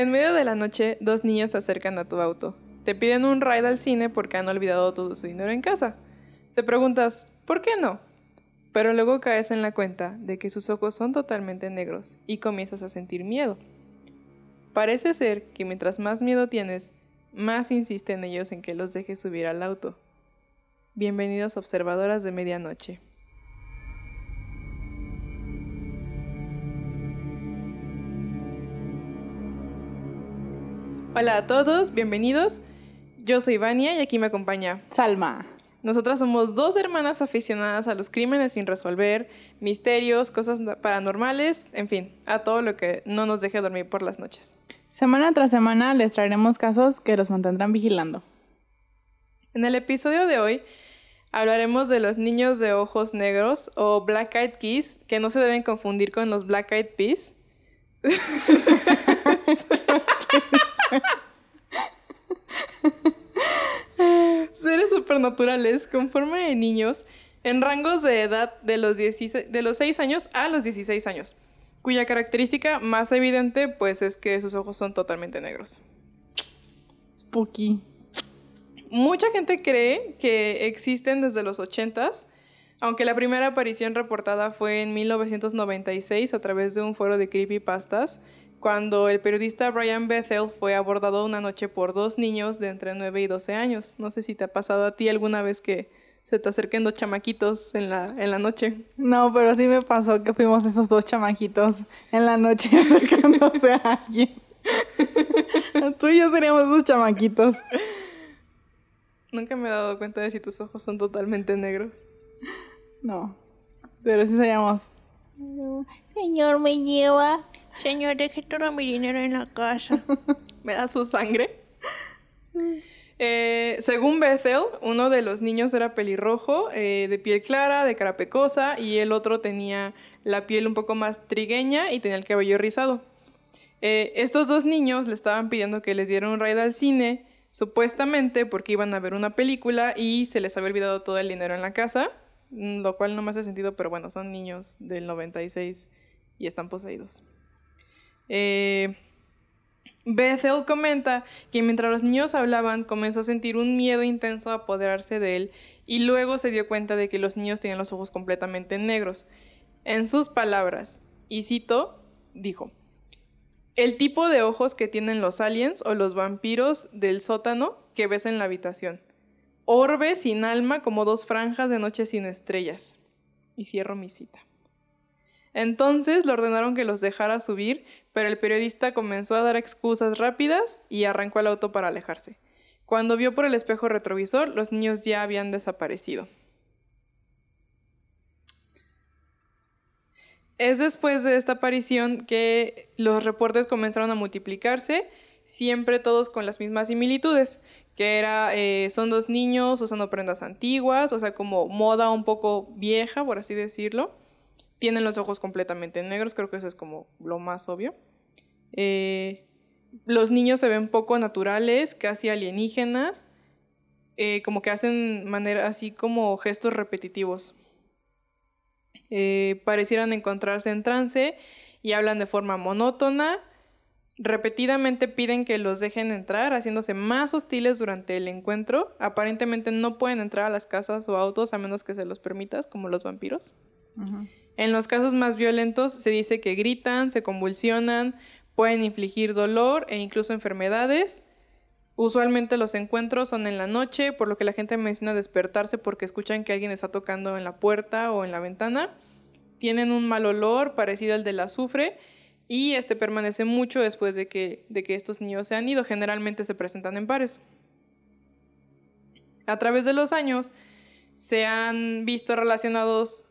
En medio de la noche, dos niños se acercan a tu auto. Te piden un ride al cine porque han olvidado todo su dinero en casa. Te preguntas, ¿por qué no? Pero luego caes en la cuenta de que sus ojos son totalmente negros y comienzas a sentir miedo. Parece ser que mientras más miedo tienes, más insisten ellos en que los dejes subir al auto. Bienvenidos observadoras de medianoche. Hola a todos, bienvenidos. Yo soy Vania y aquí me acompaña Salma. Nosotras somos dos hermanas aficionadas a los crímenes sin resolver, misterios, cosas paranormales, en fin, a todo lo que no nos deje dormir por las noches. Semana tras semana les traeremos casos que los mantendrán vigilando. En el episodio de hoy hablaremos de los niños de ojos negros o Black Eyed Keys, que no se deben confundir con los Black Eyed Peas. Seres supernaturales con forma de niños en rangos de edad de los, 16, de los 6 años a los 16 años, cuya característica más evidente pues es que sus ojos son totalmente negros. Spooky. Mucha gente cree que existen desde los 80s, aunque la primera aparición reportada fue en 1996 a través de un foro de creepypastas cuando el periodista Brian Bethel fue abordado una noche por dos niños de entre 9 y 12 años. No sé si te ha pasado a ti alguna vez que se te acerquen dos chamaquitos en la, en la noche. No, pero sí me pasó que fuimos esos dos chamaquitos en la noche acercándose a alguien. Tú y yo seríamos dos chamaquitos. Nunca me he dado cuenta de si tus ojos son totalmente negros. No, pero sí seríamos. Señor, me lleva. Señor, deje todo mi dinero en la casa. ¿Me da su sangre? Eh, según Bethel, uno de los niños era pelirrojo, eh, de piel clara, de cara pecosa, y el otro tenía la piel un poco más trigueña y tenía el cabello rizado. Eh, estos dos niños le estaban pidiendo que les diera un ride al cine, supuestamente porque iban a ver una película y se les había olvidado todo el dinero en la casa, mm, lo cual no me hace sentido, pero bueno, son niños del 96 y están poseídos. Eh, Bethel comenta que mientras los niños hablaban comenzó a sentir un miedo intenso a apoderarse de él y luego se dio cuenta de que los niños tenían los ojos completamente negros. En sus palabras, y cito, dijo, el tipo de ojos que tienen los aliens o los vampiros del sótano que ves en la habitación. Orbe sin alma como dos franjas de noche sin estrellas. Y cierro mi cita. Entonces le ordenaron que los dejara subir, pero el periodista comenzó a dar excusas rápidas y arrancó el auto para alejarse. Cuando vio por el espejo retrovisor, los niños ya habían desaparecido. Es después de esta aparición que los reportes comenzaron a multiplicarse, siempre todos con las mismas similitudes, que era, eh, son dos niños usando prendas antiguas, o sea, como moda un poco vieja, por así decirlo tienen los ojos completamente negros, creo que eso es como lo más obvio. Eh, los niños se ven poco naturales, casi alienígenas, eh, como que hacen manera así como gestos repetitivos. Eh, parecieran encontrarse en trance y hablan de forma monótona. Repetidamente piden que los dejen entrar, haciéndose más hostiles durante el encuentro. Aparentemente no pueden entrar a las casas o autos a menos que se los permitas, como los vampiros. En los casos más violentos se dice que gritan, se convulsionan, pueden infligir dolor e incluso enfermedades. Usualmente los encuentros son en la noche, por lo que la gente menciona despertarse porque escuchan que alguien está tocando en la puerta o en la ventana. Tienen un mal olor parecido al del azufre y este permanece mucho después de que, de que estos niños se han ido. Generalmente se presentan en pares. A través de los años se han visto relacionados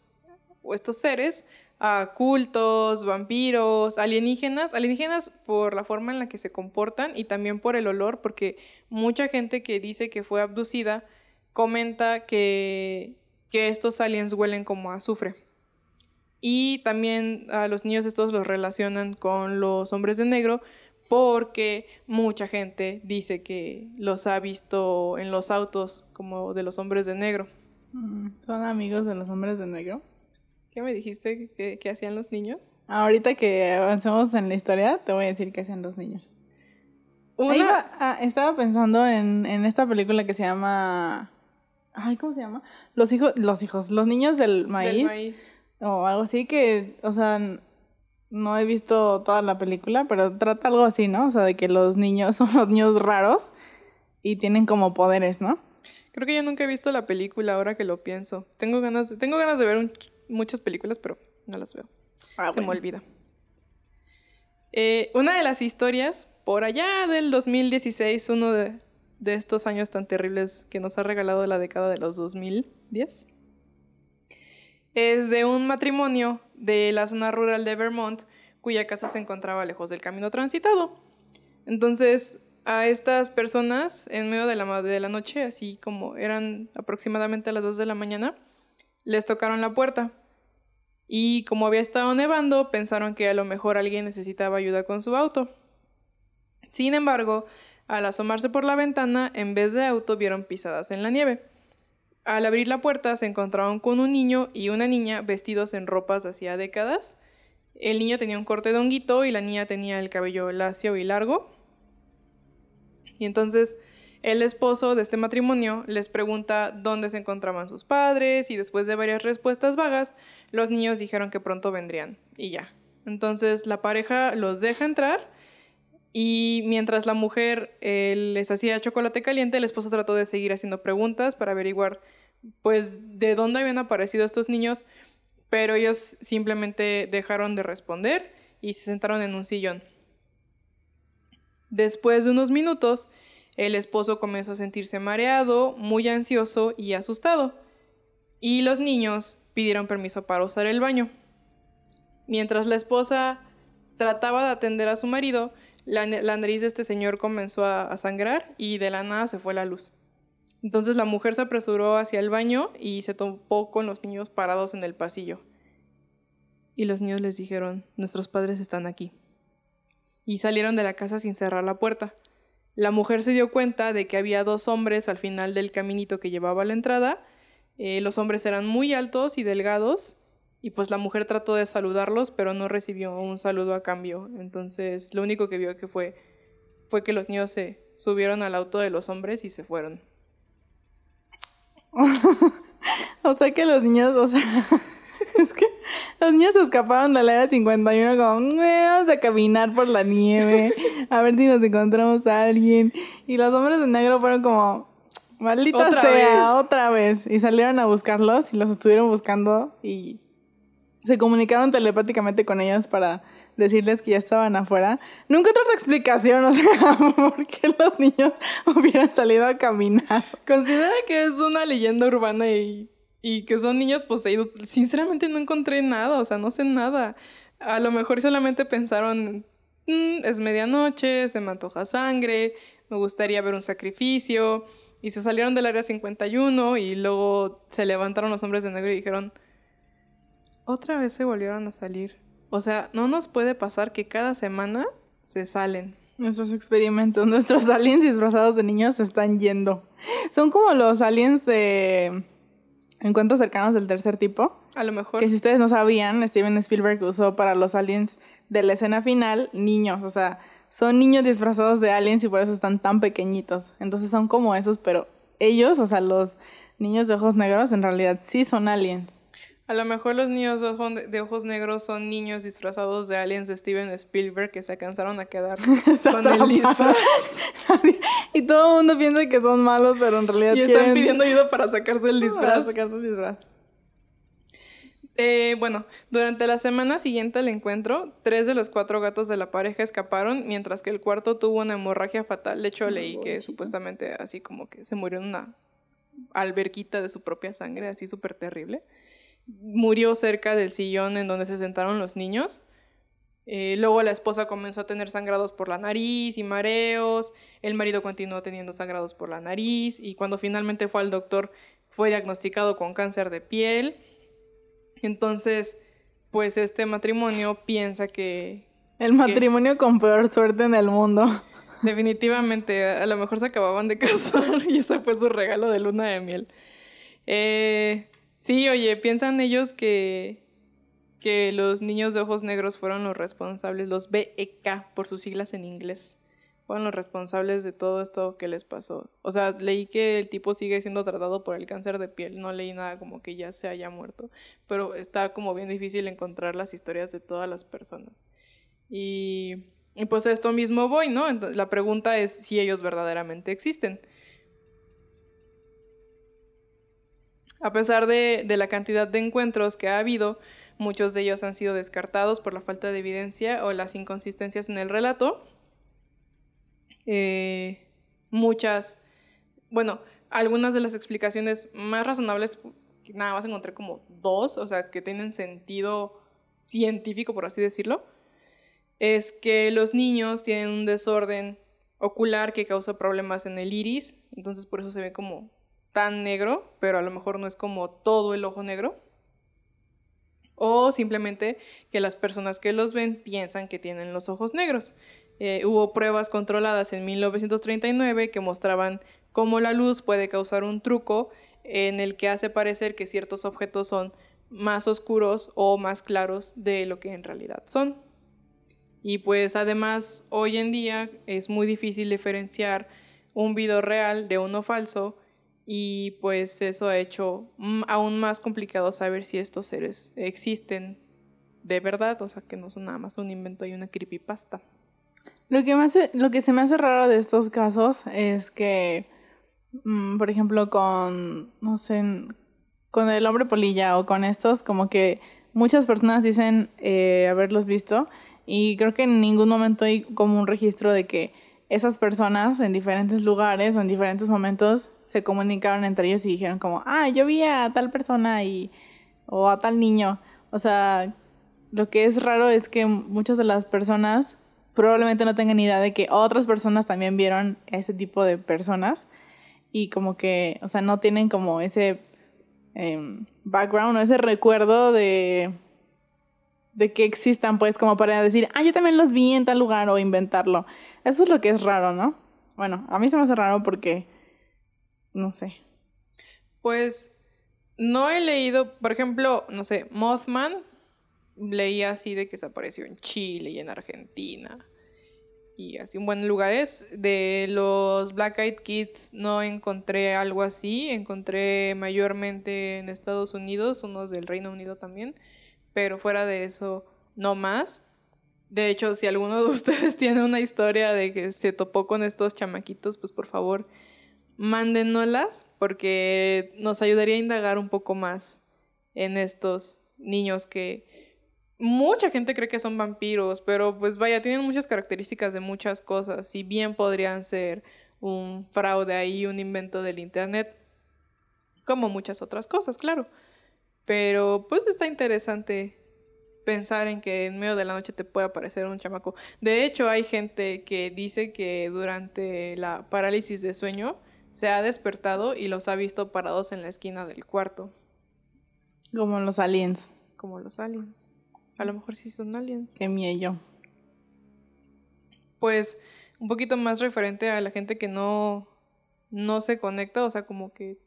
estos seres a cultos, vampiros, alienígenas, alienígenas por la forma en la que se comportan y también por el olor, porque mucha gente que dice que fue abducida comenta que, que estos aliens huelen como azufre. Y también a los niños estos los relacionan con los hombres de negro porque mucha gente dice que los ha visto en los autos como de los hombres de negro. Mm, ¿Son amigos de los hombres de negro? ¿Qué me dijiste que, hacían los niños? Ahorita que avancemos en la historia, te voy a decir qué hacían los niños. Una, va- ah, estaba pensando en, en esta película que se llama. Ay, ¿cómo se llama? Los hijos, los hijos, los niños del maíz. del maíz. O algo así que, o sea, no he visto toda la película, pero trata algo así, ¿no? O sea, de que los niños son los niños raros y tienen como poderes, ¿no? Creo que yo nunca he visto la película ahora que lo pienso. Tengo ganas de, tengo ganas de ver un- muchas películas, pero no las veo. Ah, Se me olvida. Eh, una de las historias, por allá del 2016, uno de, de estos años tan terribles que nos ha regalado la década de los 2010, es de un matrimonio de la zona rural de Vermont cuya casa se encontraba lejos del camino transitado. Entonces, a estas personas, en medio de la, de la noche, así como eran aproximadamente a las 2 de la mañana, les tocaron la puerta. Y como había estado nevando, pensaron que a lo mejor alguien necesitaba ayuda con su auto. Sin embargo, al asomarse por la ventana, en vez de auto vieron pisadas en la nieve. Al abrir la puerta se encontraron con un niño y una niña vestidos en ropas de hacía décadas. El niño tenía un corte de honguito y la niña tenía el cabello lacio y largo. Y entonces el esposo de este matrimonio les pregunta dónde se encontraban sus padres y después de varias respuestas vagas, los niños dijeron que pronto vendrían y ya. Entonces la pareja los deja entrar y mientras la mujer eh, les hacía chocolate caliente, el esposo trató de seguir haciendo preguntas para averiguar pues de dónde habían aparecido estos niños, pero ellos simplemente dejaron de responder y se sentaron en un sillón. Después de unos minutos, el esposo comenzó a sentirse mareado, muy ansioso y asustado, y los niños pidieron permiso para usar el baño. Mientras la esposa trataba de atender a su marido, la, nariz de este señor comenzó a, a sangrar y de la nada se fue la luz. Entonces la mujer se apresuró hacia el baño y se topó con los niños parados en el pasillo. Y los niños les dijeron, nuestros padres están aquí. Y salieron de la casa sin cerrar la puerta. La mujer se dio cuenta de que había dos hombres al final del caminito que llevaba a la entrada. Eh, los hombres eran muy altos y delgados y pues la mujer trató de saludarlos, pero no recibió un saludo a cambio. Entonces lo único que vio que fue fue que los niños se subieron al auto de los hombres y se fueron. O sea que los niños, o sea, es que los niños se escaparon de la era 51 como, "Eh, vamos a caminar por la nieve, a ver si nos encontramos a alguien. Y los hombres de negro fueron como, maldita Otra sea, vez. otra vez. Y salieron a buscarlos y los estuvieron buscando y se comunicaron telepáticamente con ellos para decirles que ya estaban afuera. Nunca otra explicación, o sea, por qué los niños hubieran salido a caminar. Considera que es una leyenda urbana y, y que son niños poseídos. Sinceramente no encontré nada, o sea, no sé nada. A lo mejor solamente pensaron, "Mm, es medianoche, se me antoja sangre, me gustaría ver un sacrificio. Y se salieron del área 51 y luego se levantaron los hombres de negro y dijeron, otra vez se volvieron a salir. O sea, no nos puede pasar que cada semana se salen. Nuestros experimentos, nuestros aliens disfrazados de niños se están yendo. Son como los aliens de encuentros cercanos del tercer tipo. A lo mejor. Que si ustedes no sabían, Steven Spielberg usó para los aliens de la escena final niños. O sea, son niños disfrazados de aliens y por eso están tan pequeñitos. Entonces son como esos, pero ellos, o sea, los niños de ojos negros, en realidad sí son aliens. A lo mejor los niños de ojo- de ojos negros son niños disfrazados de aliens de Steven Spielberg que se alcanzaron a quedar con el disfraz y todo el mundo piensa que son malos, pero en realidad y están quieren- pidiendo ayuda para sacarse el para disfraz. sacar su disfraz. Eh, bueno, durante la semana siguiente al encuentro, tres de los cuatro gatos de la pareja escaparon, mientras que el cuarto tuvo una hemorragia fatal. De hecho, leí que supuestamente así como que se murió en una alberquita de su propia sangre, así súper terrible. Murió cerca del sillón en donde se sentaron los niños. Eh, luego la esposa comenzó a tener sangrados por la nariz y mareos. El marido continuó teniendo sangrados por la nariz y cuando finalmente fue al doctor fue diagnosticado con cáncer de piel. Entonces, pues este matrimonio piensa que El matrimonio con peor suerte en el mundo. definitivamente a lo mejor se acababan de casar y ese fue su regalo de luna de miel. Eh, sí, oye, piensan ellos que, que los niños de ojos negros fueron los responsables, los BEK por sus siglas en inglés, fueron los responsables de todo esto que les pasó. O sea, leí que el tipo sigue siendo tratado por el cáncer de piel, no leí nada como que ya se haya muerto, pero está como bien difícil encontrar las historias de todas las personas. Y, y pues a esto mismo voy, ¿no? Entonces, la pregunta es si ellos verdaderamente existen. A pesar de, la cantidad de encuentros que ha habido, muchos de ellos han sido descartados por la falta de evidencia o las inconsistencias en el relato. Eh, muchas, bueno, algunas de las explicaciones más razonables, nada más encontré como dos, o sea, que tienen sentido científico, por así decirlo, es que los niños tienen un desorden ocular que causa problemas en el iris, entonces por eso se ve como tan negro, pero a lo mejor no es como todo el ojo negro. O simplemente que las personas que los ven piensan que tienen los ojos negros. Eh, hubo pruebas controladas en 1939 que mostraban cómo la luz puede causar un truco en el que hace parecer que ciertos objetos son más oscuros o más claros de lo que en realidad son. Y pues además hoy en día es muy difícil diferenciar un video real de uno falso y pues eso ha hecho aún más complicado saber si estos seres existen de verdad, o sea que no son nada más un invento y una creepypasta. Lo que, lo que se me hace raro de estos casos es que, mm, por ejemplo, con, no sé, con el hombre polilla o con estos, como que muchas personas dicen eh, haberlos visto y creo que en ningún momento hay como un registro de que esas personas en diferentes lugares o en diferentes momentos se comunicaron entre ellos y dijeron como, ah, yo vi a tal persona y, o a tal niño. O sea, lo que es raro es que muchas de las personas probablemente no tengan idea de que otras personas también vieron a ese tipo de personas y como que, o sea, no tienen como ese em, background o ese recuerdo de, de que existan, pues, como para decir, ah, yo también los vi en tal lugar o inventarlo. Eso es lo que es raro, ¿no? Bueno, a mí se me hace raro porque no sé. Pues no he leído, por ejemplo, no sé, Mothman, leía así de que se apareció en Chile y en Argentina y así en buenos lugares. De los Black Eyed Kids no encontré algo así, encontré mayormente en Estados Unidos, unos del Reino Unido también, pero fuera de eso no más. De hecho, si alguno de ustedes tiene una historia de que se topó con estos chamaquitos, pues por favor mándennoslas porque nos ayudaría a indagar un poco más en estos niños que mucha gente cree que son vampiros, pero pues vaya, tienen muchas características de muchas cosas y bien podrían ser un fraude ahí, un invento del internet, como muchas otras cosas, claro. Pero pues está interesante pensar en que en medio de la noche te puede aparecer un chamaco. De hecho, hay gente que dice que durante la parálisis de sueño se ha despertado y los ha visto parados en la esquina del cuarto. Como los aliens. Como los aliens. A lo mejor sí son aliens. Qué miedo. Pues un poquito más referente a la gente que no, no se conecta, o sea, como que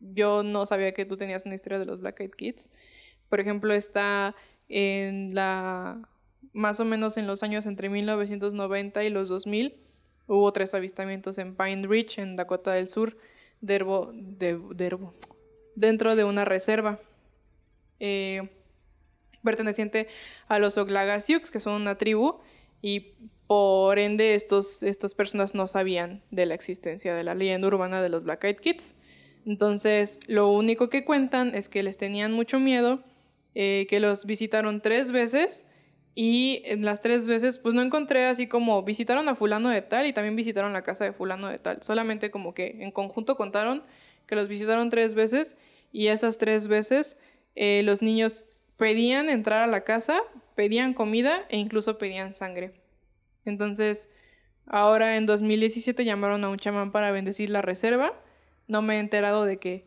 yo no sabía que tú tenías una historia de los Black Eyed Kids. Por ejemplo, está en la más o menos en los años entre 1990 y los 2000 Hubo tres avistamientos en Pine Ridge, en Dakota del Sur, Derbo, de, dentro de una reserva eh, perteneciente a los Oglaga Sioux, que son una tribu, y por ende estos, estas personas no sabían de la existencia de la leyenda urbana de los Black Eyed Kids. Entonces, lo único que cuentan es que les tenían mucho miedo, eh, que los visitaron tres veces y en las tres veces, pues no encontré así como visitaron a fulano de tal y también visitaron la casa de fulano de tal. Solamente como que en conjunto contaron que los visitaron tres veces y esas tres veces eh, los niños pedían entrar a la casa, pedían comida e incluso pedían sangre. Entonces, ahora en 2017 llamaron a un chamán para bendecir la reserva. No me he enterado de que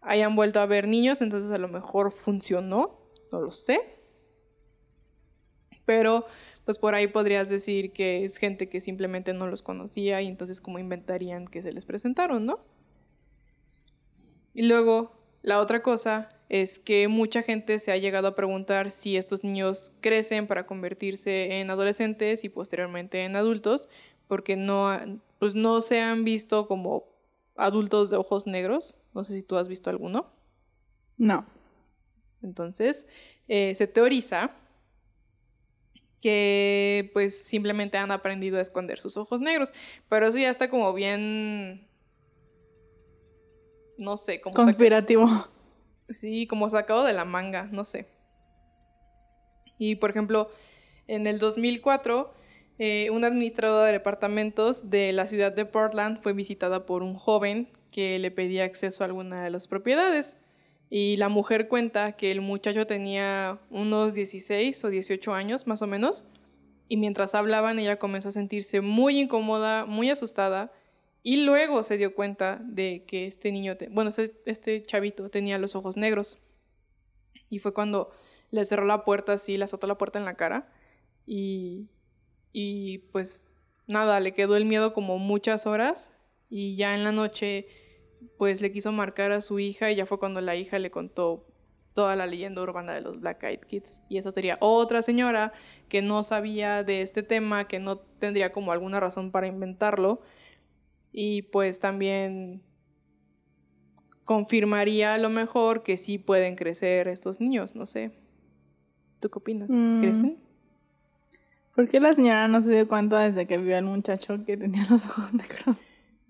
hayan vuelto a ver niños, entonces a lo mejor funcionó, no lo sé pero pues por ahí podrías decir que es gente que simplemente no los conocía y entonces como inventarían que se les presentaron, ¿no? Y luego, la otra cosa es que mucha gente se ha llegado a preguntar si estos niños crecen para convertirse en adolescentes y posteriormente en adultos, porque no, pues no se han visto como adultos de ojos negros. No sé si tú has visto alguno. No. Entonces, eh, se teoriza que pues simplemente han aprendido a esconder sus ojos negros. Pero eso ya está como bien... No sé, como... Conspirativo. Sí, como sacado de la manga, no sé. Y por ejemplo, en el 2004, eh, una administradora de departamentos de la ciudad de Portland fue visitada por un joven que le pedía acceso a alguna de las propiedades. Y la mujer cuenta que el muchacho tenía unos 16 o 18 años, más o menos. Y mientras hablaban, ella comenzó a sentirse muy incómoda, muy asustada. Y luego se dio cuenta de que este niño, te- bueno, este, este chavito tenía los ojos negros. Y fue cuando le cerró la puerta así, le azotó la puerta en la cara. Y, y pues nada, le quedó el miedo como muchas horas. Y ya en la noche, pues le quiso marcar a su hija. Y ya fue cuando la hija le contó toda la leyenda urbana de los Black Eyed Kids. Y esa sería otra señora que no sabía de este tema, que no tendría como alguna razón para inventarlo. Y pues también confirmaría a lo mejor que sí pueden crecer estos niños, no sé. ¿Tú qué opinas? Mm. ¿Crecen? ¿Por qué la señora no se dio cuenta desde que vio al muchacho que tenía los ojos negros?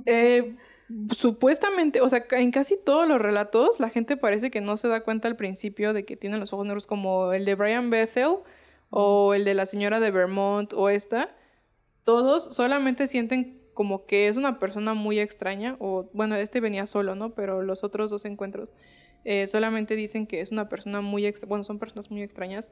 Eh, supuestamente, o sea, en casi todos los relatos la gente parece que no se da cuenta al principio de que tienen los ojos negros como el de Brian Bethel o el de la señora de Vermont o esta. Todos solamente sienten como que es una persona muy extraña o bueno, este venía solo, ¿no? Pero los otros dos encuentros eh, solamente dicen que es una persona muy bueno, son personas muy extrañas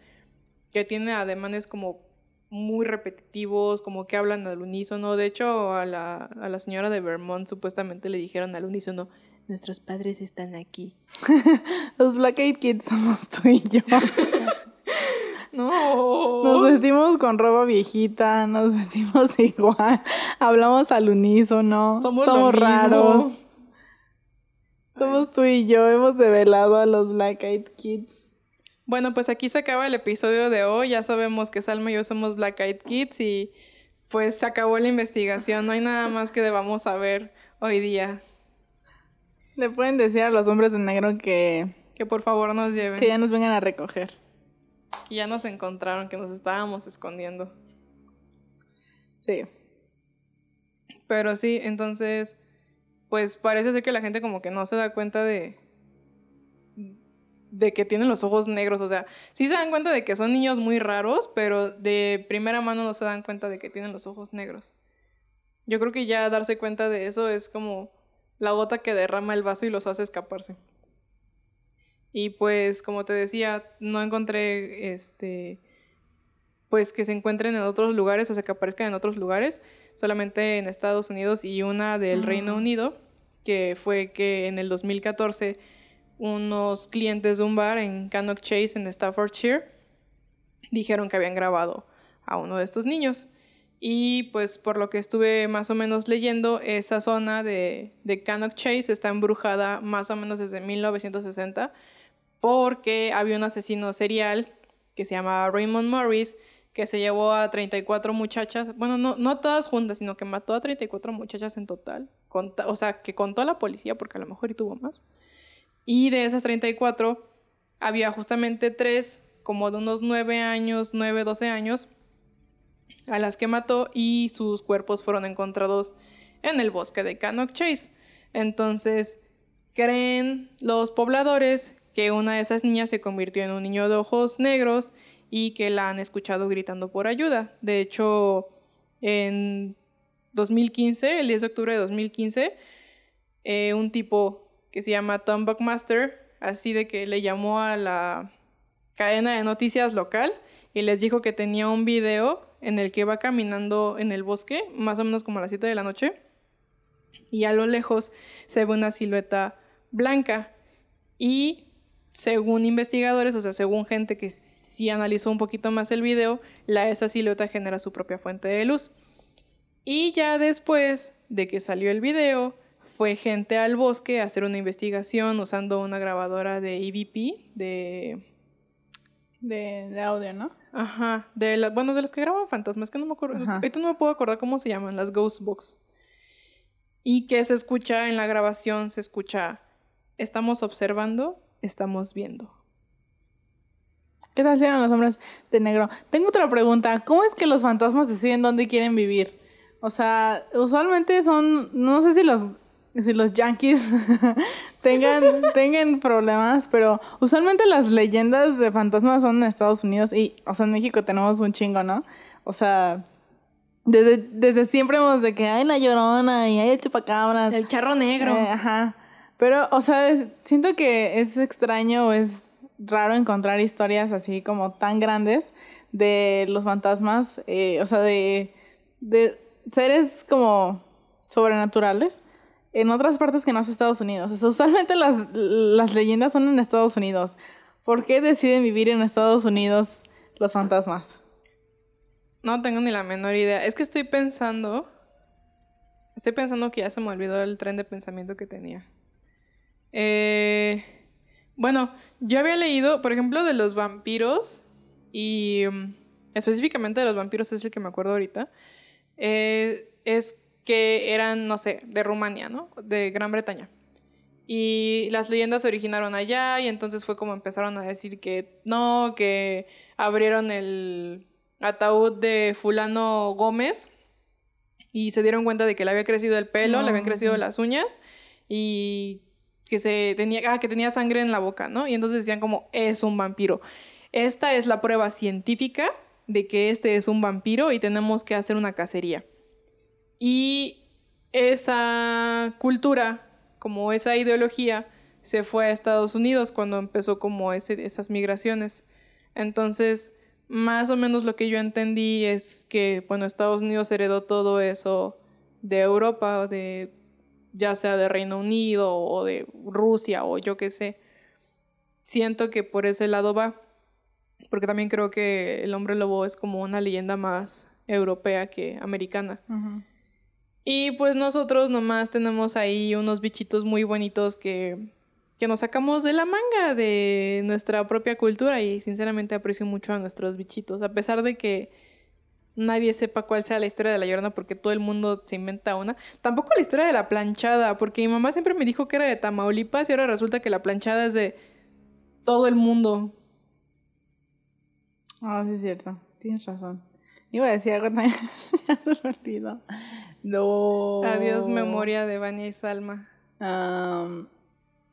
que tiene ademanes como muy repetitivos, como que hablan al unísono. De hecho, a la, a la señora de Vermont supuestamente le dijeron al unísono, nuestros padres están aquí. Los Black Eyed Kids somos tú y yo. No. Nos vestimos con ropa viejita, nos vestimos igual, hablamos al unísono, Somos lo mismo. raros. Somos tú y yo, hemos develado a los Black Eyed Kids. Bueno, pues aquí se acaba el episodio de hoy. Ya sabemos que Salma y yo somos Black Eyed Kids y pues se acabó la investigación. No hay nada más que debamos saber hoy día. Le pueden decir a los hombres de negro que, Que por favor nos lleven. que ya nos vengan a recoger. Que ya nos encontraron, que nos estábamos escondiendo. Sí. Pero sí, entonces, pues parece ser que la gente como que no se da cuenta de de que tienen los ojos negros, o sea, sí se dan cuenta de que son niños muy raros, pero de primera mano no se dan cuenta de que tienen los ojos negros. Yo creo que ya darse cuenta de eso es como la gota que derrama el vaso y los hace escaparse. Y pues, como te decía, no encontré este pues que se encuentren en otros lugares, o sea, que aparezcan en otros lugares, solamente en Estados Unidos y una del Reino Unido, que fue que en el 2014 unos clientes de un bar en Cannock Chase en Staffordshire dijeron que habían grabado a uno de estos niños. Y pues por lo que estuve más o menos leyendo, esa zona de, de Cannock Chase está embrujada más o menos desde 1960 porque había un asesino serial que se llamaba Raymond Morris que se llevó a 34 muchachas, bueno, no, no todas juntas, sino que mató a 34 muchachas en total, o sea, que contó a la policía porque a lo mejor y tuvo más. Y de esas 34 había justamente tres, como de unos 9 años, 9, 12 años, a las que mató y sus cuerpos fueron encontrados en el bosque de Cannock Chase. Entonces, creen los pobladores que una de esas niñas se convirtió en un niño de ojos negros y que la han escuchado gritando por ayuda. De hecho, en 2015, el 10 de octubre de 2015, eh, un tipo que se llama Tom Buckmaster, así de que le llamó a la cadena de noticias local y les dijo que tenía un video en el que va caminando en el bosque, más o menos como a las 7 de la noche, y a lo lejos se ve una silueta blanca. Y según investigadores, o sea, según gente que sí analizó un poquito más el video, la, esa silueta genera su propia fuente de luz. Y ya después de que salió el video, fue gente al bosque a hacer una investigación usando una grabadora de EVP, de De, de audio, ¿no? Ajá, de la, bueno, de las que graban fantasmas, que no me acuerdo, Ajá. ahorita no me puedo acordar cómo se llaman, las Ghost Box. Y que se escucha en la grabación, se escucha, estamos observando, estamos viendo. ¿Qué tal eran los hombres de negro? Tengo otra pregunta. ¿Cómo es que los fantasmas deciden dónde quieren vivir? O sea, usualmente son, no sé si los, si los yankees tengan, tengan problemas, pero usualmente las leyendas de fantasmas son en Estados Unidos y, o sea, en México tenemos un chingo, ¿no? O sea, desde, desde siempre hemos de que hay la llorona y hay el chupacabras. El charro negro. Eh, ajá. Pero, o sea, es- siento que es extraño o es raro encontrar historias así como tan grandes de los fantasmas, eh, o sea, de, de seres como sobrenaturales en otras partes que no es Estados Unidos. O sea, usualmente las, las leyendas son en Estados Unidos. ¿Por qué deciden vivir en Estados Unidos los fantasmas? No tengo ni la menor idea. Es que estoy pensando. Estoy pensando que ya se me olvidó el tren de pensamiento que tenía. Eh, bueno, yo había leído, por ejemplo, de los vampiros. Y mm, específicamente de los vampiros es el que me acuerdo ahorita. eh, es que eran, no sé, de Rumania, ¿no? De Gran Bretaña. Y las leyendas se originaron allá y entonces fue como empezaron a decir que no, que abrieron el ataúd de fulano Gómez y se dieron cuenta de que le había crecido el pelo, le habían crecido las uñas y que se tenía ah, que tenía sangre en la boca, ¿no? Y entonces decían como es un vampiro. Esta es la prueba científica de que este es un vampiro y tenemos que hacer una cacería. Y esa cultura, como esa ideología, se fue a Estados Unidos cuando empezó como ese, esas migraciones. Entonces, más o menos lo que yo entendí es que, bueno, Estados Unidos heredó todo eso de Europa, de ya sea de Reino Unido o de Rusia o yo qué sé. Siento que por ese lado va, porque también creo que el hombre lobo es como una leyenda más europea que americana. Y pues nosotros nomás tenemos ahí unos bichitos muy bonitos que, que nos sacamos de la manga de nuestra propia cultura y sinceramente aprecio mucho a nuestros bichitos, a pesar de que nadie sepa cuál sea la historia de la llorona porque todo el mundo se inventa una. Tampoco la historia de la planchada, porque mi mamá siempre me dijo que era de Tamaulipas y ahora resulta que la planchada es de todo el mundo. Ah, sí es cierto. Tienes razón. Iba a decir algo también. ya se me olvidó. No. Adiós memoria de Vania y Salma.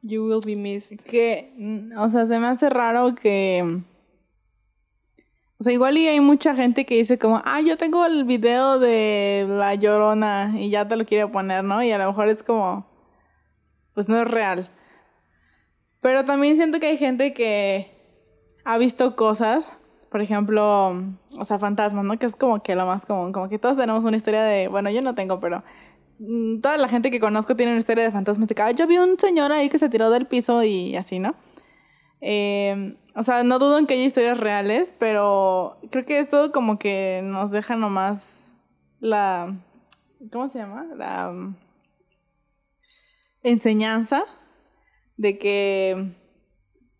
You will be missed. que, mm, o sea, se me hace raro que... O sea, igual y hay mucha gente que dice como, ah, yo tengo el video de La Llorona y ya te lo quiere poner, ¿no? Y a lo mejor es como, pues no es real. Pero también siento que hay gente que ha visto cosas, por ejemplo, o sea, fantasmas, ¿no? Que es como que lo más común, como que todos tenemos una historia de, bueno, yo no tengo, pero mm, toda la gente que conozco tiene una historia de fantasmas. De que, "Ay, yo vi un señor ahí que se tiró del piso y así, ¿no? Eh, o sea, no dudo en que haya historias reales, pero creo que esto como que nos deja nomás la... ¿Cómo se llama? La mm, enseñanza de que...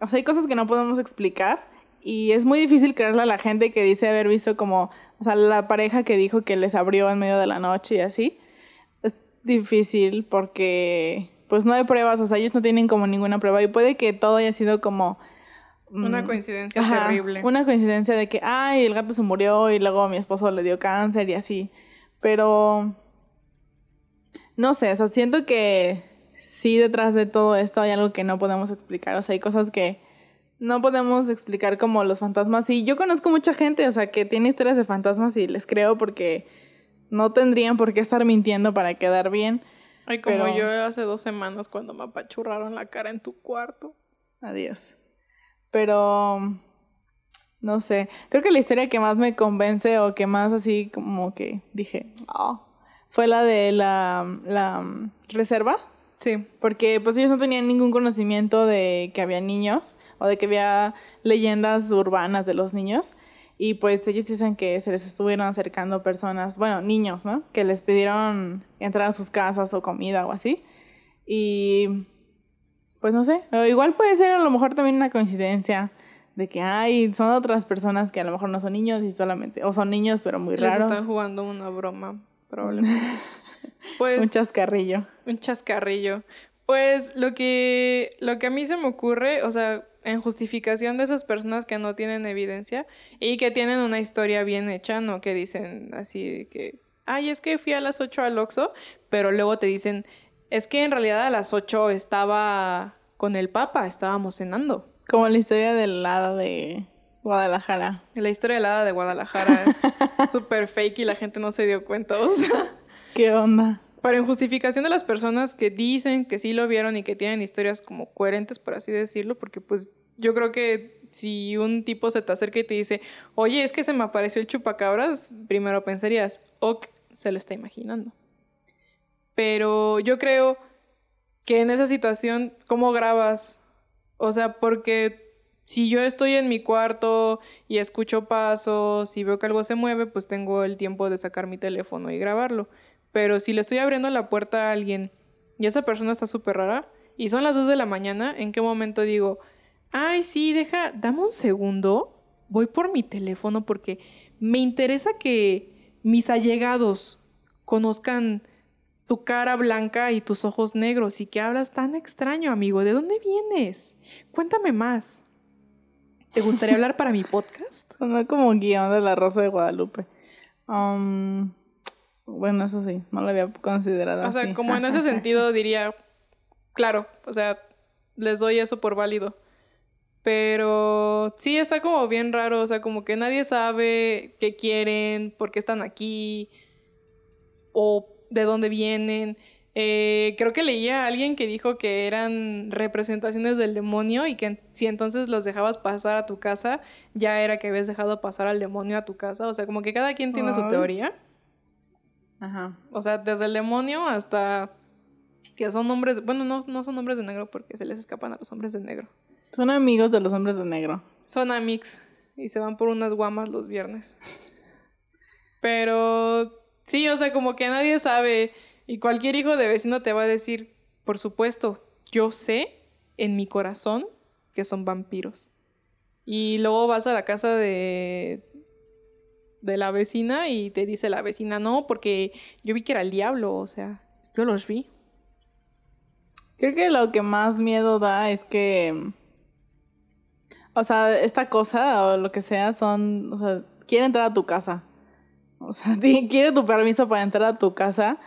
O sea, hay cosas que no podemos explicar y es muy difícil creerle a la gente que dice haber visto como... O sea, la pareja que dijo que les abrió en medio de la noche y así. Es difícil porque pues no hay pruebas, o sea, ellos no tienen como ninguna prueba y puede que todo haya sido como... Una mm, coincidencia Ajá, terrible. Una coincidencia de que, ay, el gato se murió y luego mi esposo le dio cáncer y así. Pero, no sé, o sea, siento que sí detrás de todo esto hay algo que no podemos explicar. O sea, hay cosas que no podemos explicar como los fantasmas. Y yo conozco mucha gente, o sea, que tiene historias de fantasmas y les creo porque no tendrían por qué estar mintiendo para quedar bien. Ay, como Pero- yo hace dos semanas cuando me apachurraron la cara en tu cuarto. Adiós. Pero no sé, creo que la historia que más me convence o que más así como que dije, "Ah", fue la de la, la reserva, Sí. porque pues ellos no tenían ningún conocimiento de que había niños o de que había leyendas urbanas de los niños. Y pues ellos dicen que se les estuvieron acercando personas, bueno, niños, ¿no? Que les pidieron entrar a sus casas o comida o así. Y pues no sé, o igual puede ser a lo mejor también una coincidencia de que hay, son otras personas que a lo mejor no son niños y solamente, o son niños pero muy Les raros. están jugando una broma, probablemente. Pues Un chascarrillo. un chascarrillo. Pues lo que, lo que a mí se me ocurre, o sea, en justificación de esas personas que no tienen evidencia y que tienen una historia bien hecha, ¿no? Que dicen así que, ay, es que fui a las 8 al Oxxo, pero luego te dicen, es que en realidad a las 8 estaba con el Papa, estábamos cenando. Como la historia del hada de Guadalajara. La historia del hada de Guadalajara es súper fake y la gente no se dio cuenta, o sea. ¿Qué onda? Pero en justificación de las personas que dicen que sí lo vieron y que tienen historias como coherentes, por así decirlo, porque pues yo creo que si un tipo se te acerca y te dice, oye, es que se me apareció el chupacabras, primero pensarías, ok, se lo está imaginando. Pero yo creo que en esa situación, ¿cómo grabas? O sea, porque si yo estoy en mi cuarto y escucho pasos y veo que algo se mueve, pues tengo el tiempo de sacar mi teléfono y grabarlo. Pero si le estoy abriendo la puerta a alguien y esa persona está súper rara y son las 2 de la mañana, ¿en qué momento digo, ay, sí, deja, dame un segundo, voy por mi teléfono porque me interesa que mis allegados conozcan tu cara blanca y tus ojos negros y que hablas tan extraño, amigo? ¿De dónde vienes? Cuéntame más. ¿Te gustaría hablar para mi podcast? Sonó como un guion de la Rosa de Guadalupe. Um, bueno, eso sí, no lo había considerado O sea, así. como en ese sentido diría, claro, o sea, les doy eso por válido. Pero sí está como bien raro, o sea, como que nadie sabe qué quieren, por qué están aquí o de dónde vienen. Eh, creo que leía a alguien que dijo que eran representaciones del demonio y que si entonces los dejabas pasar a tu casa, ya era que habías dejado pasar al demonio a tu casa. O sea, como que cada quien tiene su teoría. Ajá. O sea, desde el demonio hasta que son hombres, bueno, no, no son hombres de negro porque se les escapan a los hombres de negro. Son amigos de los hombres de negro. Son amix y se van por unas guamas los viernes. Pero sí, o sea, como que nadie sabe y cualquier hijo de vecino te va a decir, por supuesto, yo sé en mi corazón que son vampiros. Y luego vas a la casa de de la vecina y te dice la vecina, no, porque yo vi que era el diablo, o sea, yo los vi. Creo que lo que más miedo da es que. O sea, esta cosa o lo que sea son. O sea, quiere entrar a tu casa. O sea, quiere tu permiso para entrar a tu casa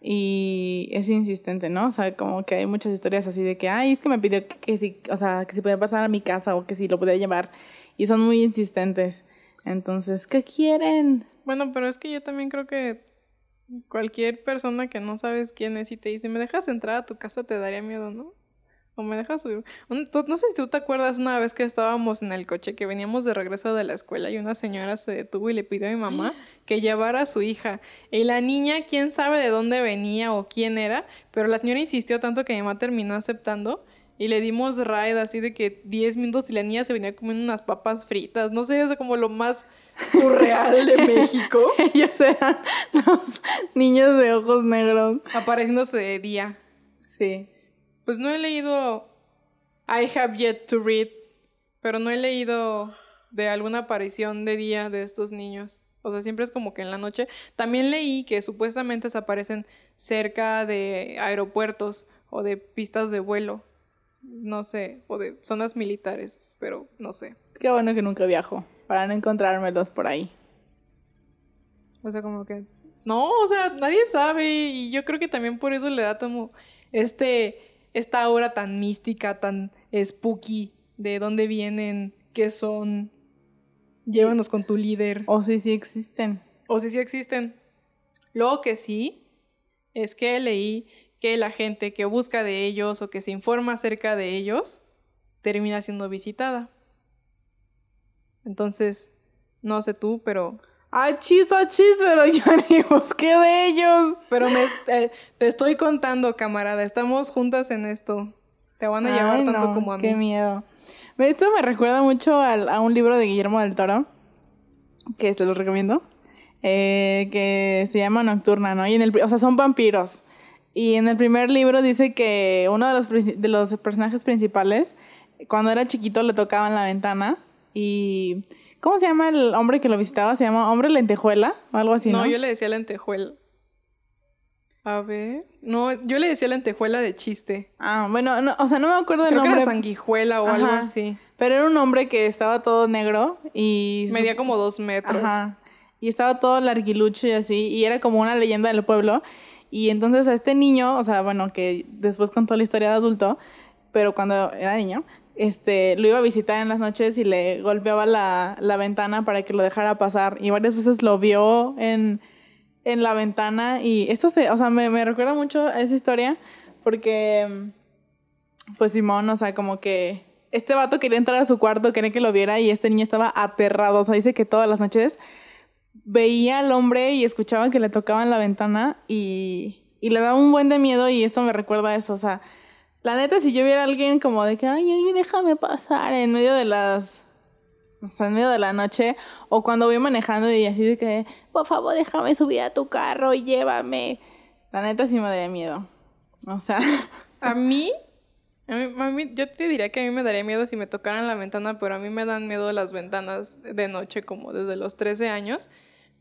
y es insistente, ¿no? O sea, como que hay muchas historias así de que, ay, es que me pidió que si, o sea, que si podía pasar a mi casa o que si lo podía llevar. Y son muy insistentes. Entonces, ¿qué quieren? Bueno, pero es que yo también creo que cualquier persona que no sabes quién es y te dice, ¿me dejas entrar a tu casa? Te daría miedo, ¿no? O me dejas subir. No sé si tú te acuerdas una vez que estábamos en el coche, que veníamos de regreso de la escuela y una señora se detuvo y le pidió a mi mamá que llevara a su hija. Y la niña, quién sabe de dónde venía o quién era, pero la señora insistió tanto que mi mamá terminó aceptando. Y le dimos ride así de que 10 minutos y la niña se venía comiendo unas papas fritas. No sé, es como lo más surreal de México. Ellos eran los niños de ojos negros. Apareciéndose de día. Sí. Pues no he leído I have yet to read, pero no he leído de alguna aparición de día de estos niños. O sea, siempre es como que en la noche. También leí que supuestamente se aparecen cerca de aeropuertos o de pistas de vuelo. No sé, o de zonas militares, pero no sé. Qué bueno que nunca viajo para no encontrármelos por ahí. O sea, como que... No, o sea, nadie sabe y yo creo que también por eso le da como este, esta aura tan mística, tan spooky, de dónde vienen, qué son. Llévanos con tu líder. O sí, sí existen. O si sí existen. Lo que sí es que leí que la gente que busca de ellos o que se informa acerca de ellos termina siendo visitada. Entonces, no sé tú, pero Achis, achis, pero yo ni busqué de ellos. Pero me, eh, te estoy contando, camarada. Estamos juntas en esto. Te van a llevar Ay, tanto no, como a mí. Qué miedo. Esto me recuerda mucho al- a un libro de Guillermo del Toro, que te lo recomiendo, eh, que se llama Nocturna, ¿no? Y en el, o sea, son vampiros. Y en el primer libro dice que uno de los, de los personajes principales, cuando era chiquito le tocaban la ventana y... ¿Cómo se llama el hombre que lo visitaba? ¿Se llama hombre lentejuela o algo así, no? no, yo le decía lentejuela. A ver. No, yo le decía lentejuela de chiste. Ah, bueno, no, o sea, no me acuerdo Creo que nombre. era sanguijuela o algo así. Pero era un hombre que estaba todo negro y... Medía como dos metros. Ajá. Y estaba todo larguilucho y así, y era como una leyenda del pueblo. Y entonces a este niño, o sea, bueno, que después contó la historia de adulto, pero cuando era niño, este, lo iba a visitar en las noches y le golpeaba la, la ventana para que lo dejara pasar. Y varias veces lo vio en, en la ventana y esto se, o sea, me, me recuerda mucho a esa historia porque, pues Simón, o sea, como que este vato quería entrar a su cuarto, quería que lo viera y este niño estaba aterrado. O sea, dice que todas las noches veía al hombre y escuchaba que le tocaban la ventana y, y le daba un buen de miedo y esto me recuerda a eso. O sea, la neta, si yo viera a alguien como de que, ay, ay, déjame pasar en medio de las... O sea, en medio de la noche, o cuando voy manejando y así de que, por favor, déjame subir a tu carro y llévame. La neta sí me daría miedo. O sea, A mí, a mí, a mí- yo te diría que a mí me daría miedo si me tocaran la ventana, pero a mí me dan miedo las ventanas de noche como desde los 13 años,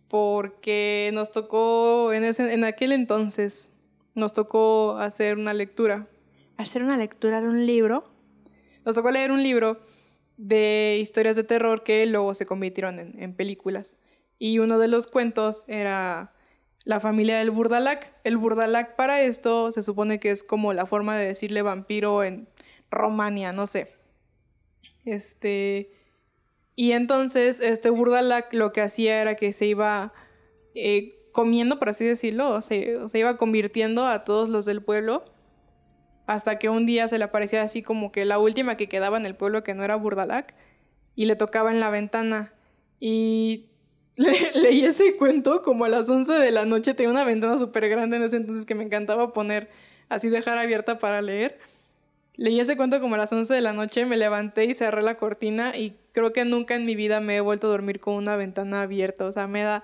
porque nos tocó en, ese, en aquel entonces, nos tocó hacer una lectura. Hacer una lectura de un libro. Nos tocó leer un libro de historias de terror que luego se convirtieron en, en películas. Y uno de los cuentos era la familia del Burdalac. El Burdalac para esto se supone que es como la forma de decirle vampiro en Romania, no sé. Este. Y entonces, este Burdalac lo que hacía era que se iba eh, comiendo, por así decirlo, se, se iba convirtiendo a todos los del pueblo. Hasta que un día se le aparecía así como que la última que quedaba en el pueblo que no era Burdalac. Y le tocaba en la ventana. Y le- leí ese cuento como a las 11 de la noche. Tenía una ventana súper grande en ese entonces que me encantaba poner así, dejar abierta para leer. Leí ese cuento como a las 11 de la noche, me levanté y cerré la cortina y creo que nunca en mi vida me he vuelto a dormir con una ventana abierta. O sea, me da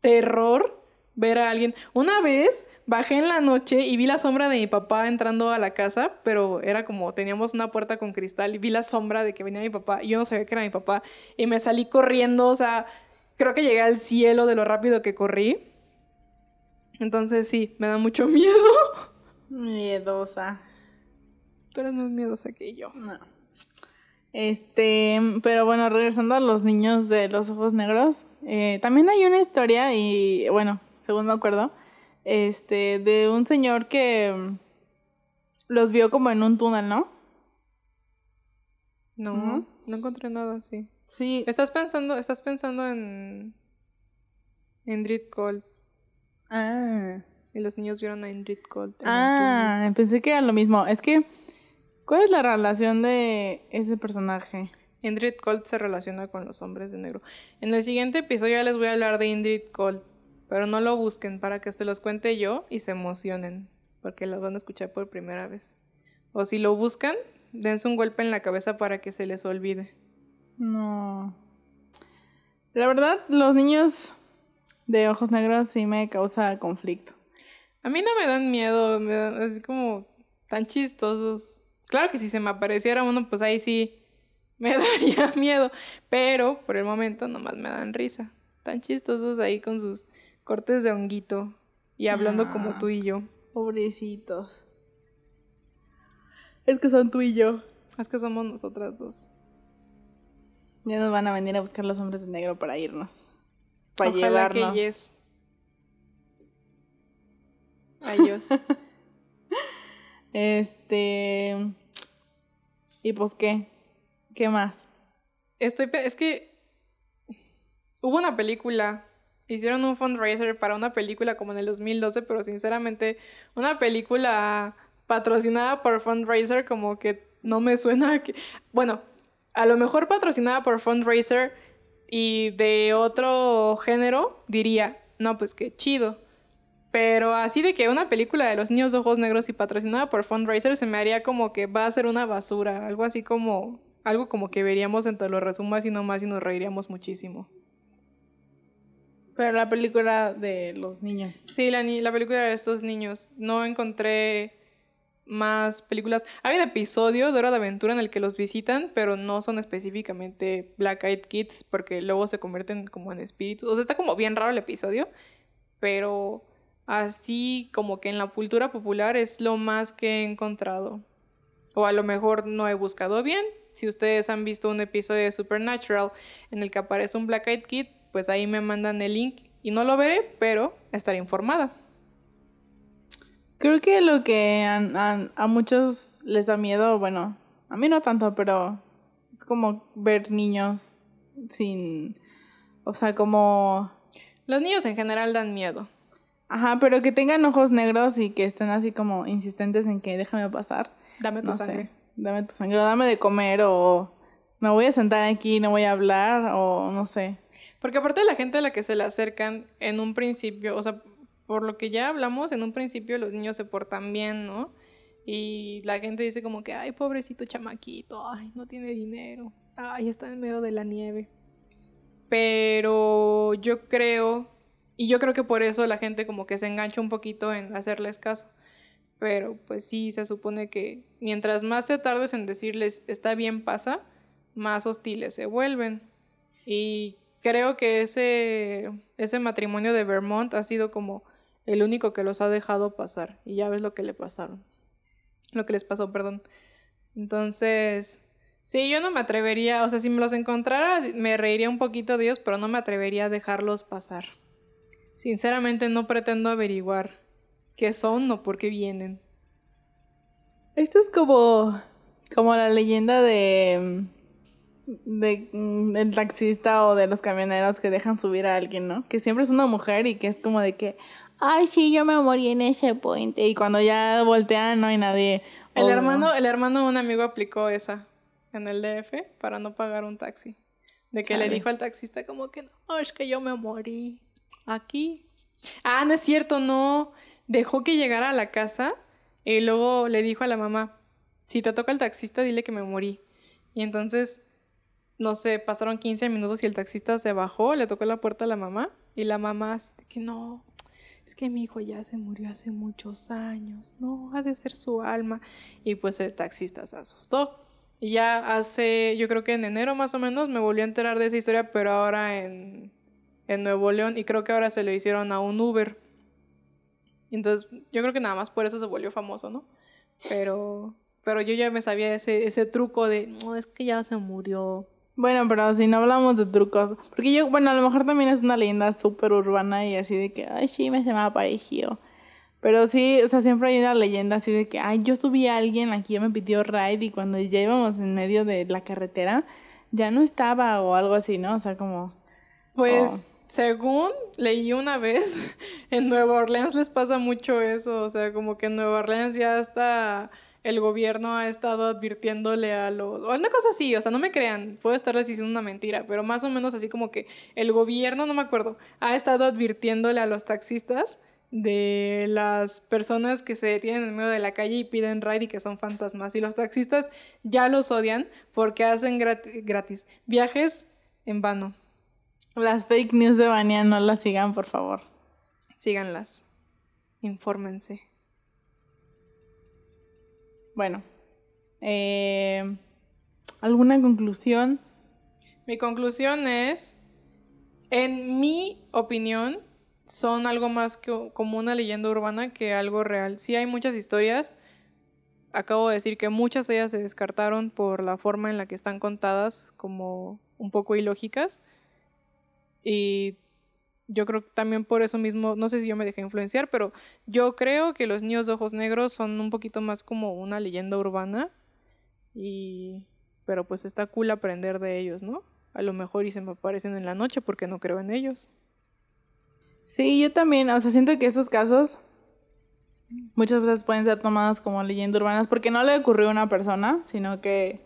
terror ver a alguien. Una vez bajé en la noche y vi la sombra de mi papá entrando a la casa, pero era como teníamos una puerta con cristal y vi la sombra de que venía mi papá y yo no sabía que era mi papá y me salí corriendo, o sea, creo que llegué al cielo de lo rápido que corrí. Entonces sí, me da mucho miedo. miedosa. Tú eres más miedosa que yo. No. Este, pero bueno, regresando a los niños de los ojos negros, eh, también hay una historia y bueno, según me acuerdo, este, de un señor que los vio como en un túnel, ¿no? No, no encontré nada así. Sí. Estás pensando, estás pensando en Indrid Cold. Ah. Y los niños vieron a Indrid Cold. en un Ah, pensé que era lo mismo. Es que, ¿cuál es la relación de ese personaje? Indrid Cold se relaciona con los hombres de negro. En el siguiente episodio ya les voy a hablar de Indrid Cold. Pero no lo busquen para que se los cuente yo y se emocionen. Porque las van a escuchar por primera vez. O si lo buscan, dense un golpe en la cabeza para que se les olvide. No. La verdad, los niños de ojos negros sí me causa conflicto. A mí no me dan miedo, me dan así como tan chistosos. Claro que si se me apareciera uno, pues ahí sí me daría miedo. Pero por el momento nomás me dan risa. Tan chistosos ahí con sus cortes de honguito y hablando como Ah. tú y yo. Pobrecitos. Es que son tú y yo. Es que somos nosotras dos. Ya nos van a venir a buscar los hombres de negro para irnos. Para Ojalá llevarnos. que yes. Adiós. Este. ¿Y pues qué? ¿Qué más? Estoy, es que hubo una película, hicieron un fundraiser para una película como en el 2012, pero sinceramente una película patrocinada por fundraiser como que no me suena a que, bueno, a lo mejor patrocinada por fundraiser y de otro género diría, no, pues qué chido. Pero así de que una película de los niños de ojos negros y patrocinada por fundraiser se me haría como que va a ser una basura, algo así como algo como que veríamos entre los resumos y nomás y nos reiríamos muchísimo. Pero la película de los niños. Sí, la, ni- la película de estos niños. No encontré más películas. Hay un episodio de Hora de Aventura en el que los visitan, pero no son específicamente Black Eyed Kids porque luego se convierten como en espíritus. O sea, está como bien raro el episodio, pero así como que en la cultura popular es lo más que he encontrado. O a lo mejor no he buscado bien. Si ustedes han visto un episodio de Supernatural en el que aparece un Black Eyed Kid, pues ahí me mandan el link y no lo veré, pero estaré informada. Creo que lo que a muchos les da miedo, bueno, a mí no tanto, pero es como ver niños sin, o sea, como... Los niños en general dan miedo. Ajá, pero que tengan ojos negros y que estén así como insistentes en que déjame pasar. Dame tu sangre. dame tu sangre, o dame de comer, o me voy a sentar aquí, no voy a hablar, o no sé. Porque aparte de la gente a la que se le acercan en un principio, o sea, por lo que ya hablamos, en un principio los niños se portan bien, ¿no? Y la gente dice como que, ay, pobrecito chamaquito, ay, no tiene dinero, ay, está en medio de la nieve. Pero yo creo y yo creo que por eso la gente como que se engancha un poquito en hacerles caso. Pero pues sí, se supone que mientras más te tardes en decirles está bien pasa, más hostiles se vuelven. Y creo que ese, ese matrimonio de Vermont ha sido como el único que los ha dejado pasar. Y ya ves lo que le pasaron. Lo que les pasó, perdón. Entonces, sí, yo no me atrevería, o sea, si me los encontrara, me reiría un poquito de ellos, pero no me atrevería a dejarlos pasar. Sinceramente no pretendo averiguar qué son o por qué vienen. Esto es como, como la leyenda de, de mm, el taxista o de los camioneros que dejan subir a alguien, ¿no? Que siempre es una mujer y que es como de que, ay, sí, yo me morí en ese puente. Y cuando ya voltean no hay nadie. El hermano, el hermano de un amigo aplicó esa en el DF para no pagar un taxi. De que le dijo al taxista como que no, es que yo me morí aquí. Ah, no es cierto, no. Dejó que llegara a la casa y luego le dijo a la mamá, si te toca el taxista, dile que me morí. Y entonces, no sé, pasaron 15 minutos y el taxista se bajó, le tocó la puerta a la mamá y la mamá, que no, es que mi hijo ya se murió hace muchos años, no, ha de ser su alma. Y pues el taxista se asustó. Y ya hace, yo creo que en enero más o menos, me volví a enterar de esa historia, pero ahora en en Nuevo León y creo que ahora se lo hicieron a un Uber. Entonces, yo creo que nada más por eso se volvió famoso, ¿no? Pero, pero yo ya me sabía ese, ese truco de, no, es que ya se murió. Bueno, pero si no hablamos de trucos, porque yo, bueno, a lo mejor también es una leyenda súper urbana y así de que, ay, sí, me se me apareció. Pero sí, o sea, siempre hay una leyenda así de que, ay, yo subí a alguien aquí, me pidió ride y cuando ya íbamos en medio de la carretera, ya no estaba o algo así, ¿no? O sea, como... Pues según leí una vez, en Nueva Orleans les pasa mucho eso, o sea, como que en Nueva Orleans ya hasta el gobierno ha estado advirtiéndole a los... O una cosa así, o sea, no me crean, puedo estarles diciendo una mentira, pero más o menos así como que el gobierno, no me acuerdo, ha estado advirtiéndole a los taxistas de las personas que se detienen en medio de la calle y piden ride y que son fantasmas. Y los taxistas ya los odian porque hacen gratis viajes en vano. Las fake news de Vania no las sigan, por favor. Síganlas. Infórmense. Bueno. Eh, ¿Alguna conclusión? Mi conclusión es, en mi opinión, son algo más que como una leyenda urbana que algo real. Sí hay muchas historias. Acabo de decir que muchas de ellas se descartaron por la forma en la que están contadas como un poco ilógicas y yo creo que también por eso mismo, no sé si yo me dejé influenciar, pero yo creo que los niños de ojos negros son un poquito más como una leyenda urbana. Y. Pero pues está cool aprender de ellos, ¿no? A lo mejor y se me aparecen en la noche porque no creo en ellos. Sí, yo también, o sea, siento que esos casos muchas veces pueden ser tomados como leyendas urbanas porque no le ocurrió a una persona, sino que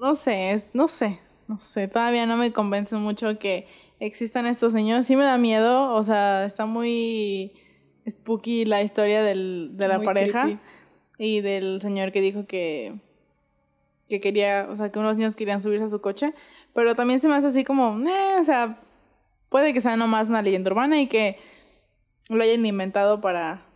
no sé, es no sé, no sé, todavía no me convence mucho que existan estos niños. Sí me da miedo, o sea, está muy spooky la historia del, de la pareja y del señor que dijo que, que quería, o sea, que unos niños querían subirse a su coche, pero también se me hace así como, eh, o sea, puede que sea nomás una leyenda urbana y que lo hayan inventado para...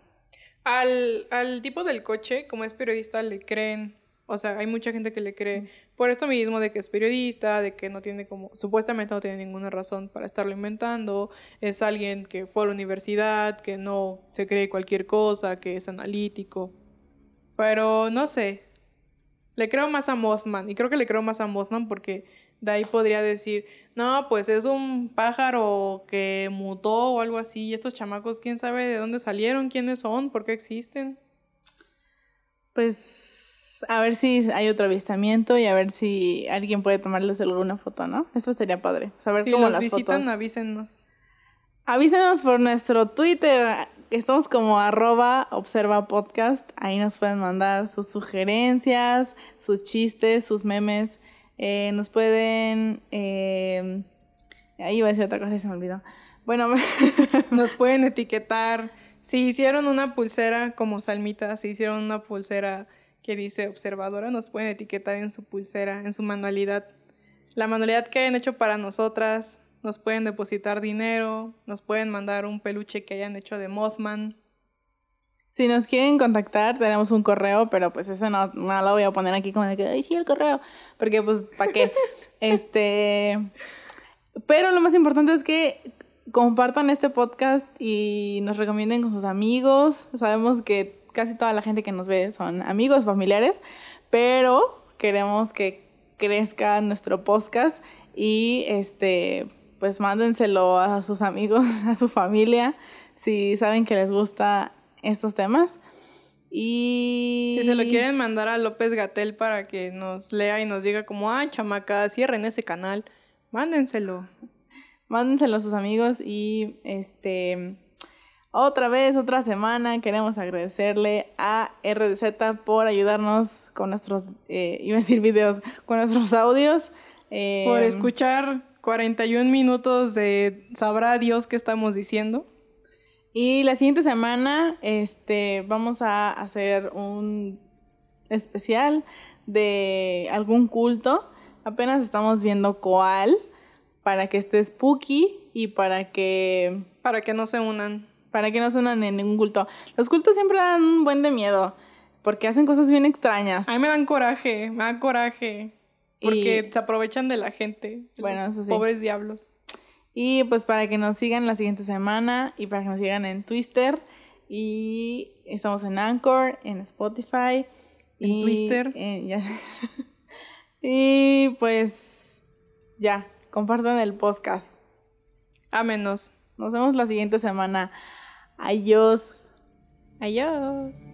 Al, al tipo del coche, como es periodista, le creen. O sea, hay mucha gente que le cree por esto mismo de que es periodista, de que no tiene como, supuestamente no tiene ninguna razón para estarlo inventando, es alguien que fue a la universidad, que no se cree cualquier cosa, que es analítico. Pero no sé, le creo más a Mothman, y creo que le creo más a Mothman porque de ahí podría decir, no, pues es un pájaro que mutó o algo así, y estos chamacos, quién sabe de dónde salieron, quiénes son, por qué existen. Pues a ver si hay otro avistamiento y a ver si alguien puede tomarles alguna foto, ¿no? Eso estaría padre. Saber Si cómo los las visitan, fotos. avísenos. Avísenos por nuestro Twitter. Estamos como arroba observa podcast. Ahí nos pueden mandar sus sugerencias, sus chistes, sus memes. Eh, nos pueden... eh, ahí iba a decir otra cosa y se me olvidó. Bueno, Nos pueden etiquetar. Si hicieron una pulsera como Salmita, si hicieron una pulsera que dice observadora, nos pueden etiquetar en su pulsera, en su manualidad. La manualidad que hayan hecho para nosotras, nos pueden depositar dinero, nos pueden mandar un peluche que hayan hecho de Mothman. si nos quieren contactar, tenemos un correo, pero pues eso no, no lo voy a poner aquí como de que, ay, sí, el correo. Porque pues, ¿para qué? este... Pero lo más importante es que compartan este podcast y nos recomienden con sus amigos. Sabemos que casi toda la gente que nos ve son amigos, familiares, pero queremos que crezca nuestro podcast y este pues mándenselo a sus amigos, a su familia, si saben que les gusta estos temas. Y Si se lo quieren mandar a López Gatel para que nos lea y nos diga como, ah, chamaca, cierren ese canal, mándenselo. Mándenselo a sus amigos y este otra vez, otra semana, queremos agradecerle a RDZ por ayudarnos con nuestros, eh, iba a decir videos, con nuestros audios. Eh, Por escuchar 41 minutos de sabrá Dios qué estamos diciendo. Y la siguiente semana este, vamos a hacer un especial de algún culto. Apenas estamos viendo cuál para que esté spooky y para que Para que no se unan. Para que no suenan en ningún culto. Los cultos siempre dan un buen de miedo porque hacen cosas bien extrañas. A mí me dan coraje, me da coraje. Porque Y- se aprovechan de la gente. de Bueno, los eso sí. Pobres diablos. Y pues para que nos sigan la siguiente semana y para que nos sigan en Twitter y estamos en Anchor, en Spotify. En y, Twister. ya. y pues ya, compartan el podcast. Ámenos. Nos vemos la siguiente semana. Adiós. Adiós.